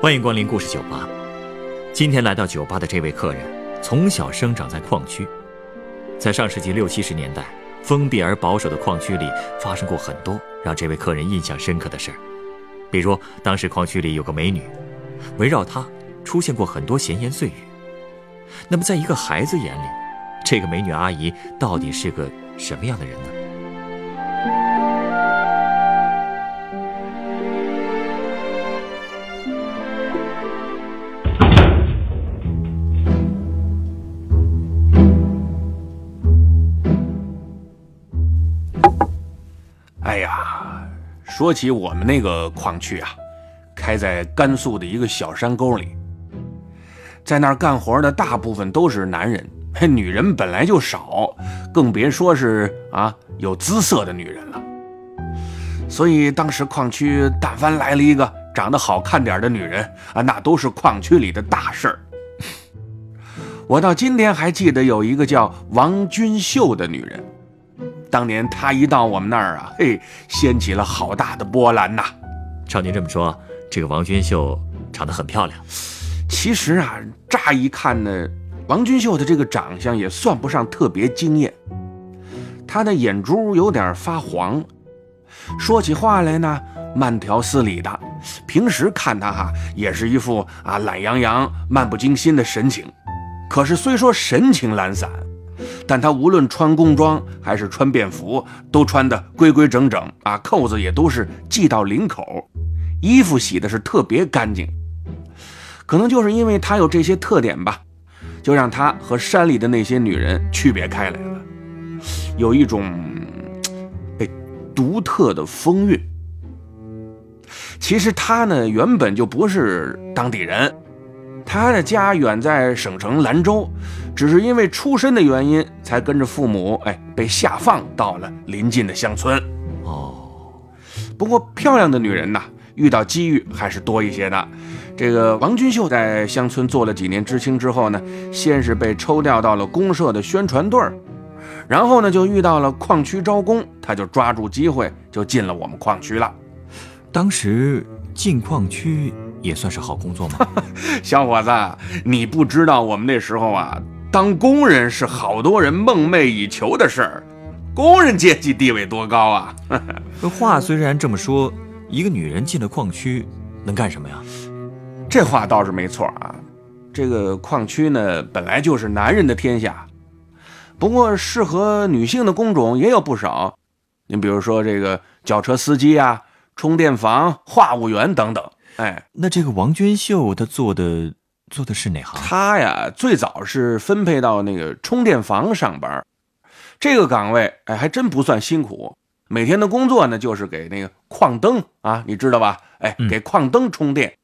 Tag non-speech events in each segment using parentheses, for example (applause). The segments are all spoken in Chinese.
欢迎光临故事酒吧。今天来到酒吧的这位客人，从小生长在矿区，在上世纪六七十年代，封闭而保守的矿区里发生过很多让这位客人印象深刻的事儿。比如，当时矿区里有个美女，围绕她出现过很多闲言碎语。那么，在一个孩子眼里，这个美女阿姨到底是个什么样的人呢？说起我们那个矿区啊，开在甘肃的一个小山沟里，在那儿干活的大部分都是男人，(laughs) 女人本来就少，更别说是啊有姿色的女人了。所以当时矿区但凡来了一个长得好看点的女人啊，那都是矿区里的大事儿。(laughs) 我到今天还记得有一个叫王君秀的女人。当年他一到我们那儿啊，嘿，掀起了好大的波澜呐。照您这么说，这个王君秀长得很漂亮。其实啊，乍一看呢，王君秀的这个长相也算不上特别惊艳。她的眼珠有点发黄，说起话来呢，慢条斯理的。平时看她哈，也是一副啊懒洋洋、漫不经心的神情。可是虽说神情懒散。但他无论穿工装还是穿便服，都穿得规规整整啊，扣子也都是系到领口，衣服洗的是特别干净。可能就是因为他有这些特点吧，就让他和山里的那些女人区别开来了，有一种哎独特的风韵。其实他呢原本就不是当地人。他的家远在省城兰州，只是因为出身的原因，才跟着父母，哎，被下放到了临近的乡村。哦，不过漂亮的女人呐，遇到机遇还是多一些的。这个王君秀在乡村做了几年知青之后呢，先是被抽调到了公社的宣传队儿，然后呢，就遇到了矿区招工，他就抓住机会就进了我们矿区了。当时进矿区。也算是好工作吗，(laughs) 小伙子，你不知道我们那时候啊，当工人是好多人梦寐以求的事儿，工人阶级地位多高啊！(laughs) 话虽然这么说，一个女人进了矿区能干什么呀？这话倒是没错啊。这个矿区呢，本来就是男人的天下，不过适合女性的工种也有不少。你比如说这个轿车司机啊，充电房话务员等等。哎，那这个王娟秀她做的做的是哪行？她呀，最早是分配到那个充电房上班，这个岗位哎还真不算辛苦。每天的工作呢，就是给那个矿灯啊，你知道吧？哎，给矿灯充电。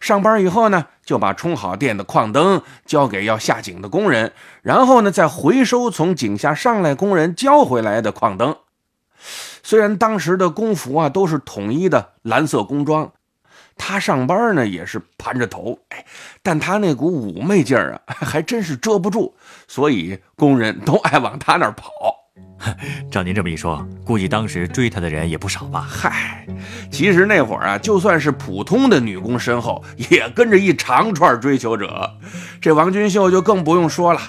上班以后呢，就把充好电的矿灯交给要下井的工人，然后呢，再回收从井下上来工人交回来的矿灯。虽然当时的工服啊都是统一的蓝色工装。他上班呢也是盘着头，哎，但他那股妩媚劲儿啊，(laughs) 还真是遮不住，所以工人都爱往他那儿跑。(laughs) 照您这么一说，估计当时追他的人也不少吧？嗨，其实那会儿啊，就算是普通的女工身后，也跟着一长串追求者。这王君秀就更不用说了。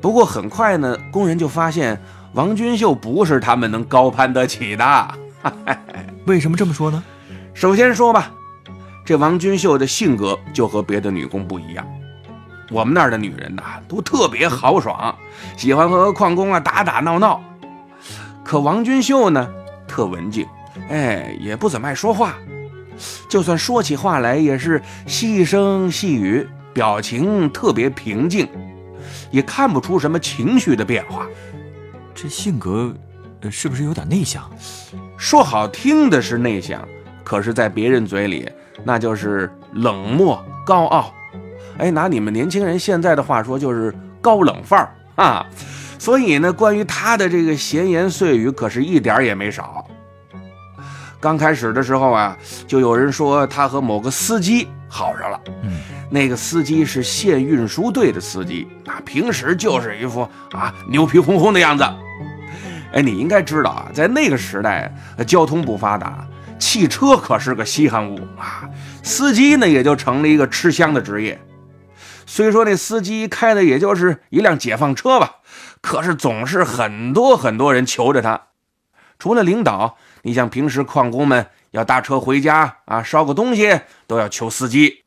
不过很快呢，工人就发现王君秀不是他们能高攀得起的。(laughs) 为什么这么说呢？首先说吧，这王君秀的性格就和别的女工不一样。我们那儿的女人呐，都特别豪爽，喜欢和矿工啊打打闹闹。可王君秀呢，特文静，哎，也不怎么爱说话。就算说起话来，也是细声细语，表情特别平静，也看不出什么情绪的变化。这性格，是不是有点内向？说好听的是内向。可是，在别人嘴里，那就是冷漠高傲。哎，拿你们年轻人现在的话说，就是高冷范儿啊。所以呢，关于他的这个闲言碎语，可是一点也没少。刚开始的时候啊，就有人说他和某个司机好上了。嗯，那个司机是县运输队的司机，啊，平时就是一副啊牛皮哄哄的样子。哎，你应该知道啊，在那个时代，交通不发达。汽车可是个稀罕物啊，司机呢也就成了一个吃香的职业。虽说那司机开的也就是一辆解放车吧，可是总是很多很多人求着他。除了领导，你像平时矿工们要搭车回家啊，捎个东西都要求司机。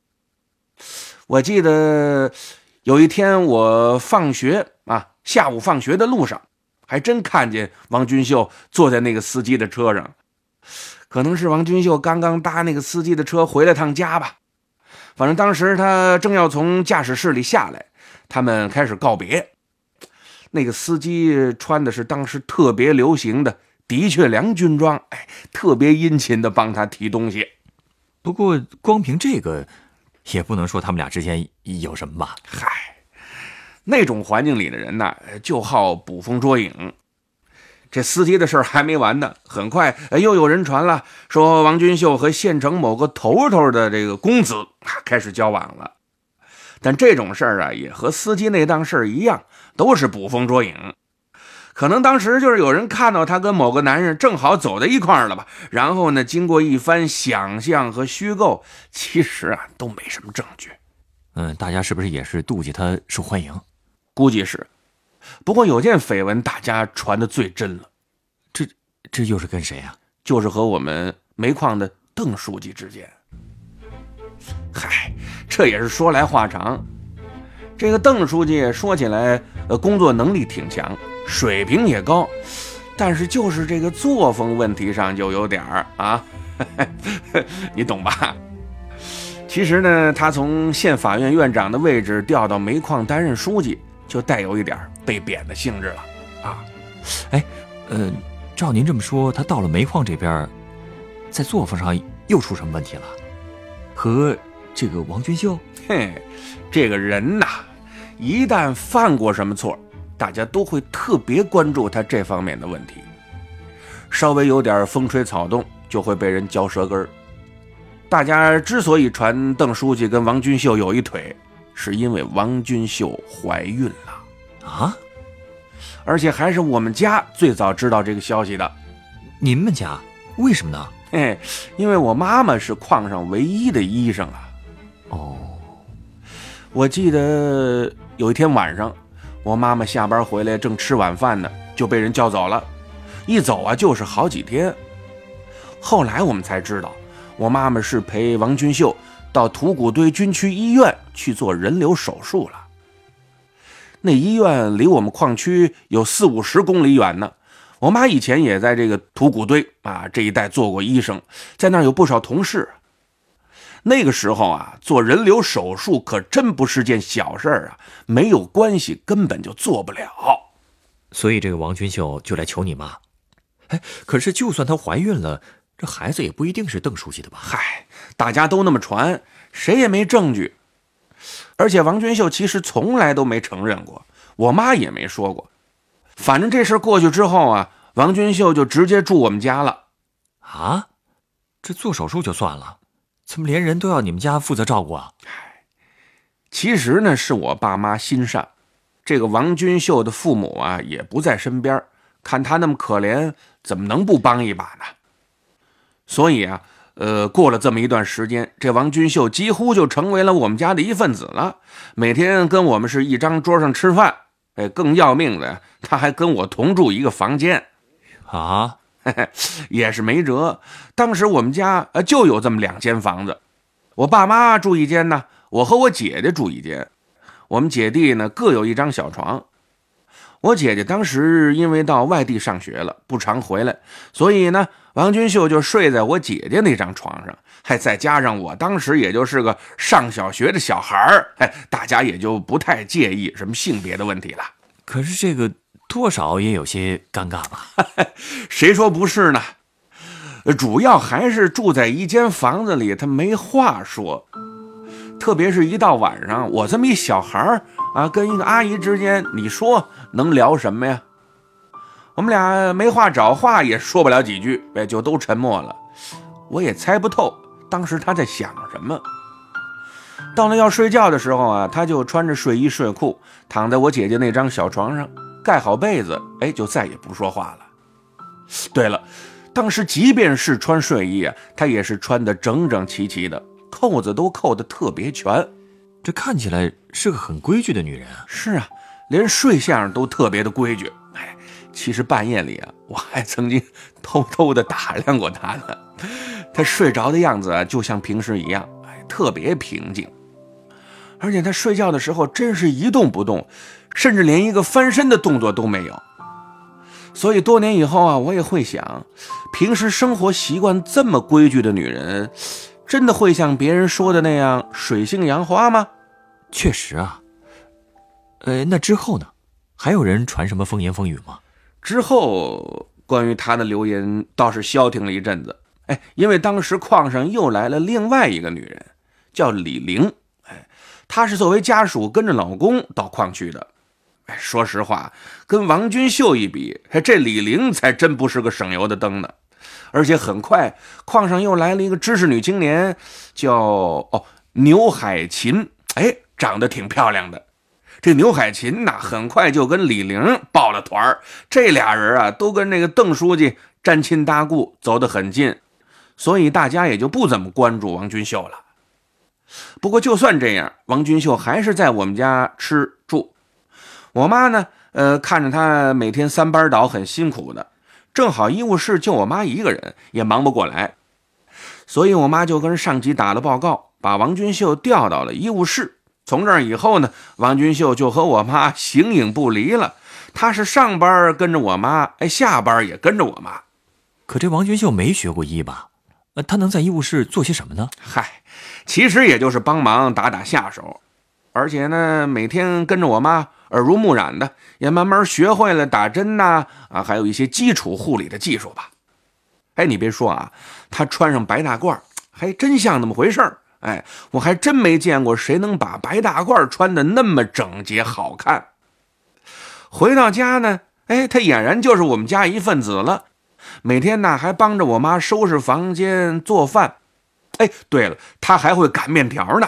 我记得有一天我放学啊，下午放学的路上，还真看见王军秀坐在那个司机的车上。可能是王军秀刚刚搭那个司机的车回了趟家吧，反正当时他正要从驾驶室里下来，他们开始告别。那个司机穿的是当时特别流行的的确良军装，哎，特别殷勤的帮他提东西。不过光凭这个，也不能说他们俩之间有什么吧？嗨，那种环境里的人呢，就好捕风捉影。这司机的事儿还没完呢，很快又有人传了，说王君秀和县城某个头头的这个公子开始交往了。但这种事儿啊，也和司机那档事儿一样，都是捕风捉影。可能当时就是有人看到他跟某个男人正好走在一块儿了吧，然后呢，经过一番想象和虚构，其实啊都没什么证据。嗯，大家是不是也是妒忌他受欢迎？估计是。不过有件绯闻，大家传的最真了，这这又是跟谁啊？就是和我们煤矿的邓书记之间。嗨，这也是说来话长。这个邓书记说起来，呃，工作能力挺强，水平也高，但是就是这个作风问题上就有点儿啊，(laughs) 你懂吧？其实呢，他从县法院院长的位置调到煤矿担任书记。就带有一点被贬的性质了，啊，哎，呃，照您这么说，他到了煤矿这边，在作风上又出什么问题了？和这个王军秀，嘿，这个人呐，一旦犯过什么错，大家都会特别关注他这方面的问题。稍微有点风吹草动，就会被人嚼舌根儿。大家之所以传邓书记跟王军秀有一腿。是因为王君秀怀孕了啊，而且还是我们家最早知道这个消息的。你们家为什么呢？哎，因为我妈妈是矿上唯一的医生啊。哦，我记得有一天晚上，我妈妈下班回来正吃晚饭呢，就被人叫走了，一走啊就是好几天。后来我们才知道，我妈妈是陪王君秀。到土谷堆军区医院去做人流手术了。那医院离我们矿区有四五十公里远呢。我妈以前也在这个土谷堆啊这一带做过医生，在那儿有不少同事。那个时候啊，做人流手术可真不是件小事儿啊，没有关系根本就做不了。所以这个王君秀就来求你妈。哎，可是就算她怀孕了。这孩子也不一定是邓书记的吧？嗨，大家都那么传，谁也没证据。而且王军秀其实从来都没承认过，我妈也没说过。反正这事过去之后啊，王军秀就直接住我们家了。啊，这做手术就算了，怎么连人都要你们家负责照顾啊？嗨，其实呢是我爸妈心善，这个王军秀的父母啊也不在身边，看他那么可怜，怎么能不帮一把呢？所以啊，呃，过了这么一段时间，这王君秀几乎就成为了我们家的一份子了。每天跟我们是一张桌上吃饭，哎，更要命的，他还跟我同住一个房间，啊，(laughs) 也是没辙。当时我们家呃就有这么两间房子，我爸妈住一间呢，我和我姐姐住一间，我们姐弟呢各有一张小床。我姐姐当时因为到外地上学了，不常回来，所以呢。王君秀就睡在我姐姐那张床上，还再加上我当时也就是个上小学的小孩儿，哎，大家也就不太介意什么性别的问题了。可是这个多少也有些尴尬吧？(laughs) 谁说不是呢？主要还是住在一间房子里，他没话说。特别是一到晚上，我这么一小孩儿啊，跟一个阿姨之间，你说能聊什么呀？我们俩没话找话，也说不了几句，哎，就都沉默了。我也猜不透当时他在想什么。到了要睡觉的时候啊，他就穿着睡衣睡裤躺在我姐姐那张小床上，盖好被子，哎，就再也不说话了。对了，当时即便是穿睡衣啊，他也是穿得整整齐齐的，扣子都扣得特别全。这看起来是个很规矩的女人啊。是啊，连睡相都特别的规矩。其实半夜里啊，我还曾经偷偷的打量过她呢。她睡着的样子啊，就像平时一样，哎，特别平静。而且她睡觉的时候真是一动不动，甚至连一个翻身的动作都没有。所以多年以后啊，我也会想，平时生活习惯这么规矩的女人，真的会像别人说的那样水性杨花吗？确实啊。呃，那之后呢？还有人传什么风言风语吗？之后关于她的流言倒是消停了一阵子。哎，因为当时矿上又来了另外一个女人，叫李玲。哎，她是作为家属跟着老公到矿区的。哎，说实话，跟王君秀一比，这李玲才真不是个省油的灯呢。而且很快，矿上又来了一个知识女青年，叫哦牛海琴。哎，长得挺漂亮的。这牛海琴呐，很快就跟李玲抱了团。这俩人啊，都跟那个邓书记沾亲搭故，走得很近。所以大家也就不怎么关注王君秀了。不过就算这样，王君秀还是在我们家吃住。我妈呢，呃，看着他每天三班倒，很辛苦的。正好医务室就我妈一个人，也忙不过来，所以我妈就跟上级打了报告，把王君秀调到了医务室。从这以后呢，王君秀就和我妈 (laughs) 形影不离了。她是上班跟着我妈，哎，下班也跟着我妈。可这王君秀没学过医吧？呃，他能在医务室做些什么呢？嗨，其实也就是帮忙打打下手，而且呢，每天跟着我妈，耳濡目染的，也慢慢学会了打针呐，啊，还有一些基础护理的技术吧。哎，你别说啊，他穿上白大褂，还真像那么回事儿。哎，我还真没见过谁能把白大褂穿的那么整洁好看。回到家呢，哎，他俨然就是我们家一份子了。每天呢，还帮着我妈收拾房间、做饭。哎，对了，他还会擀面条呢。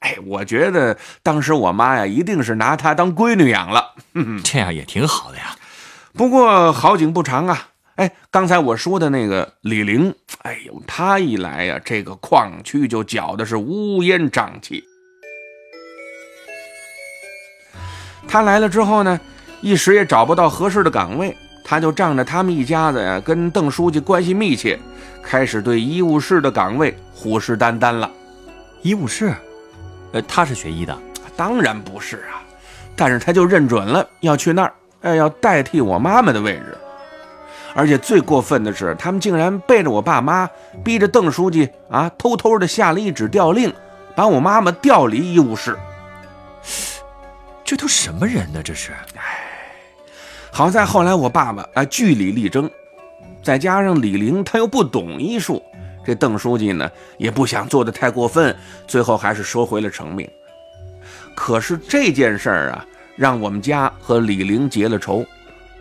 哎，我觉得当时我妈呀，一定是拿他当闺女养了。(laughs) 这样也挺好的呀。不过好景不长啊。哎，刚才我说的那个李玲，哎呦，他一来呀，这个矿区就搅的是乌烟瘴气。他来了之后呢，一时也找不到合适的岗位。他就仗着他们一家子呀跟邓书记关系密切，开始对医务室的岗位虎视眈眈了。医务室，呃，他是学医的？当然不是啊，但是他就认准了要去那儿，哎，要代替我妈妈的位置。而且最过分的是，他们竟然背着我爸妈，逼着邓书记啊，偷偷的下了一纸调令，把我妈妈调离医务室。(sighs) 这都什么人呢？这是，哎。好在后来我爸爸啊据理力争，再加上李玲她又不懂医术，这邓书记呢也不想做的太过分，最后还是收回了成命。可是这件事儿啊，让我们家和李玲结了仇。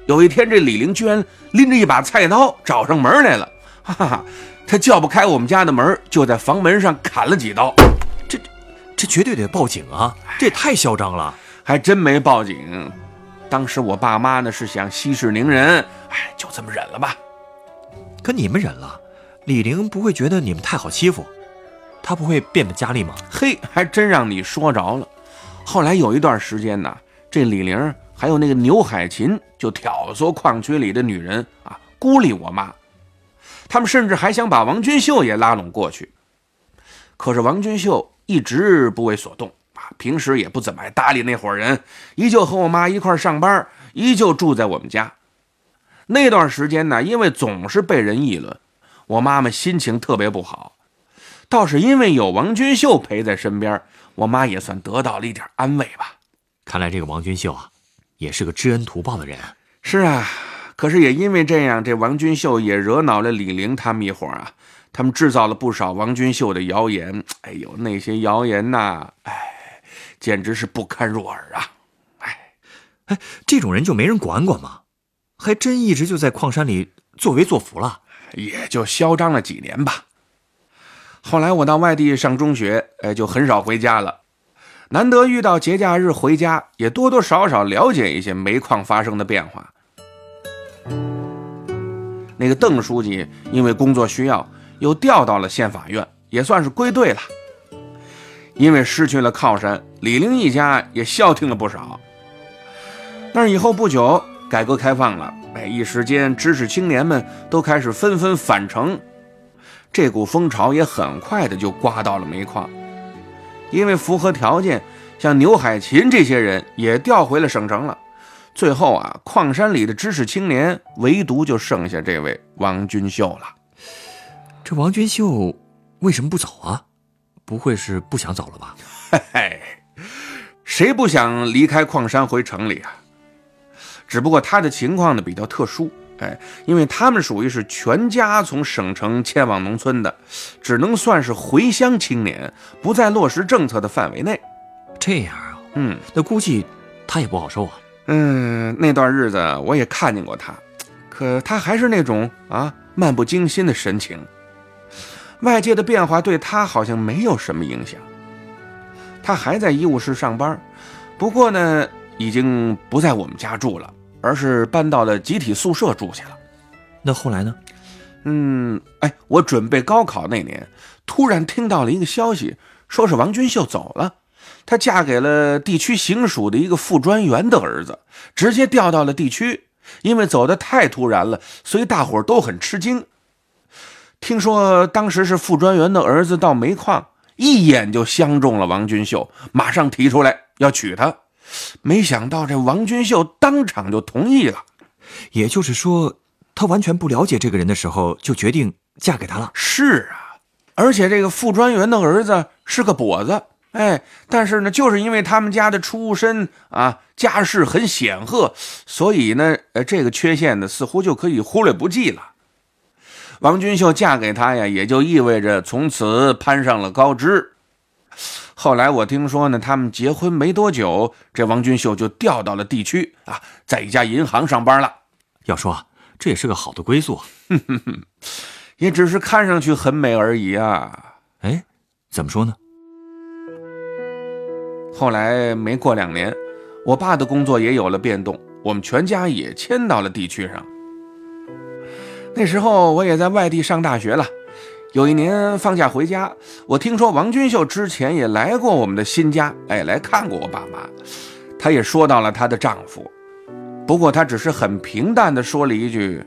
有一天，这李玲居然拎着一把菜刀找上门来了，哈哈，他叫不开我们家的门，就在房门上砍了几刀。这，这绝对得报警啊！这也太嚣张了，还真没报警。当时我爸妈呢是想息事宁人，哎，就这么忍了吧。可你们忍了，李玲不会觉得你们太好欺负，他不会变本加厉吗？嘿，还真让你说着了。后来有一段时间呢，这李玲还有那个牛海琴就挑唆矿区里的女人啊，孤立我妈。他们甚至还想把王君秀也拉拢过去，可是王君秀一直不为所动啊。平时也不怎么爱搭理那伙人，依旧和我妈一块上班，依旧住在我们家。那段时间呢，因为总是被人议论，我妈妈心情特别不好。倒是因为有王君秀陪在身边，我妈也算得到了一点安慰吧。看来这个王君秀啊，也是个知恩图报的人。是啊，可是也因为这样，这王君秀也惹恼了李玲他们一伙啊。他们制造了不少王君秀的谣言。哎呦，那些谣言呐，哎。简直是不堪入耳啊！哎，哎，这种人就没人管管吗？还真一直就在矿山里作威作福了，也就嚣张了几年吧。后来我到外地上中学，哎，就很少回家了。难得遇到节假日回家，也多多少少了解一些煤矿发生的变化。那个邓书记因为工作需要，又调到了县法院，也算是归队了。因为失去了靠山，李陵一家也消停了不少。但是以后不久，改革开放了，哎，一时间知识青年们都开始纷纷返城，这股风潮也很快的就刮到了煤矿。因为符合条件，像牛海琴这些人也调回了省城了。最后啊，矿山里的知识青年，唯独就剩下这位王君秀了。这王君秀为什么不走啊？不会是不想走了吧？嘿嘿，谁不想离开矿山回城里啊？只不过他的情况呢比较特殊，哎，因为他们属于是全家从省城迁往农村的，只能算是回乡青年，不在落实政策的范围内。这样啊，嗯，那估计他也不好受啊。嗯，那段日子我也看见过他，可他还是那种啊漫不经心的神情。外界的变化对他好像没有什么影响，他还在医务室上班，不过呢，已经不在我们家住了，而是搬到了集体宿舍住去了。那后来呢？嗯，哎，我准备高考那年，突然听到了一个消息，说是王君秀走了，她嫁给了地区行署的一个副专员的儿子，直接调到了地区。因为走的太突然了，所以大伙儿都很吃惊。听说当时是副专员的儿子到煤矿，一眼就相中了王君秀，马上提出来要娶她。没想到这王君秀当场就同意了。也就是说，她完全不了解这个人的时候，就决定嫁给他了。是啊，而且这个副专员的儿子是个跛子，哎，但是呢，就是因为他们家的出身啊，家世很显赫，所以呢，呃，这个缺陷呢，似乎就可以忽略不计了。王君秀嫁给他呀，也就意味着从此攀上了高枝。后来我听说呢，他们结婚没多久，这王君秀就调到了地区啊，在一家银行上班了。要说这也是个好的归宿，(laughs) 也只是看上去很美而已啊。哎，怎么说呢？后来没过两年，我爸的工作也有了变动，我们全家也迁到了地区上。那时候我也在外地上大学了。有一年放假回家，我听说王君秀之前也来过我们的新家，哎，来看过我爸妈。她也说到了她的丈夫，不过她只是很平淡的说了一句：“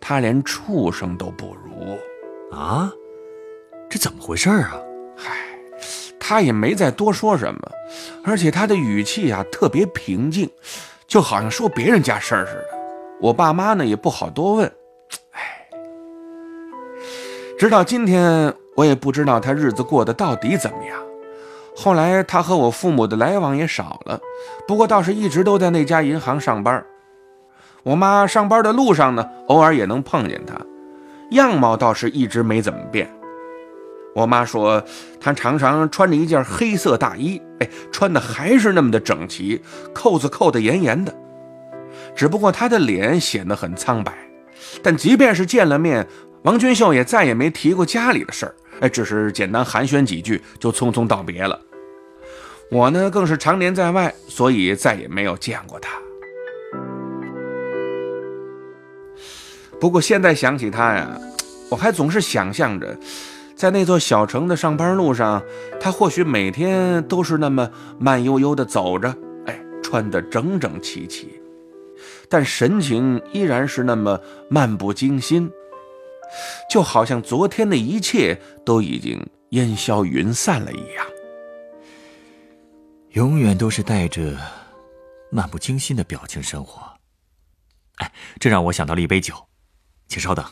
他连畜生都不如。”啊，这怎么回事啊？嗨，她也没再多说什么，而且她的语气啊特别平静，就好像说别人家事儿似的。我爸妈呢也不好多问。直到今天，我也不知道他日子过得到底怎么样。后来他和我父母的来往也少了，不过倒是一直都在那家银行上班。我妈上班的路上呢，偶尔也能碰见他，样貌倒是一直没怎么变。我妈说，他常常穿着一件黑色大衣，哎，穿的还是那么的整齐，扣子扣得严严的。只不过他的脸显得很苍白，但即便是见了面。王君秀也再也没提过家里的事儿，哎，只是简单寒暄几句就匆匆道别了。我呢，更是常年在外，所以再也没有见过他。不过现在想起他呀，我还总是想象着，在那座小城的上班路上，他或许每天都是那么慢悠悠地走着，哎，穿得整整齐齐，但神情依然是那么漫不经心。就好像昨天的一切都已经烟消云散了一样，永远都是带着漫不经心的表情生活。哎，这让我想到了一杯酒，请稍等。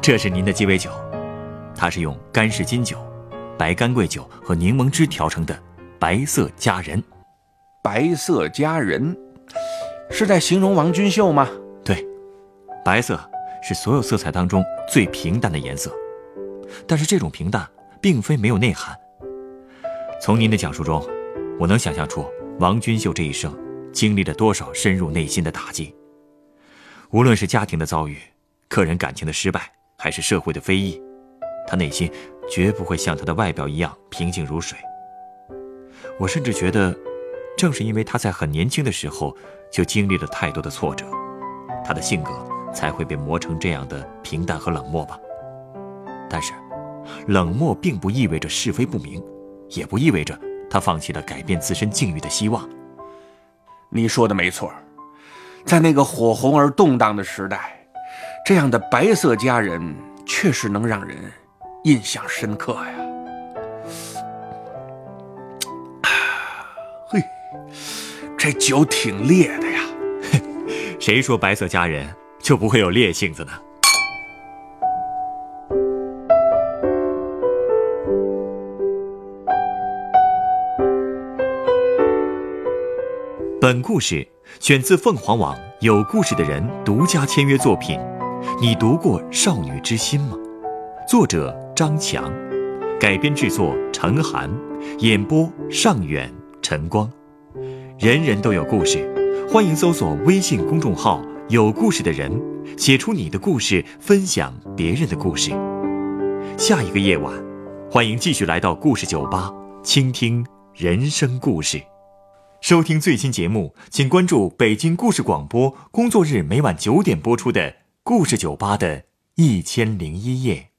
这是您的鸡尾酒，它是用干式金酒、白干桂酒和柠檬汁调成的白色佳人。白色佳人是在形容王君秀吗？对，白色是所有色彩当中最平淡的颜色，但是这种平淡并非没有内涵。从您的讲述中，我能想象出王君秀这一生经历了多少深入内心的打击。无论是家庭的遭遇、个人感情的失败，还是社会的非议，他内心绝不会像他的外表一样平静如水。我甚至觉得，正是因为他在很年轻的时候就经历了太多的挫折，他的性格才会被磨成这样的平淡和冷漠吧。但是，冷漠并不意味着是非不明，也不意味着他放弃了改变自身境遇的希望。你说的没错。在那个火红而动荡的时代，这样的白色佳人确实能让人印象深刻呀。嘿，这酒挺烈的呀。(laughs) 谁说白色佳人就不会有烈性子呢？本故事。选自凤凰网有故事的人独家签约作品，你读过《少女之心》吗？作者张强，改编制作陈寒，演播尚远、陈光。人人都有故事，欢迎搜索微信公众号“有故事的人”，写出你的故事，分享别人的故事。下一个夜晚，欢迎继续来到故事酒吧，倾听人生故事。收听最新节目，请关注北京故事广播，工作日每晚九点播出的《故事酒吧》的一千零一夜。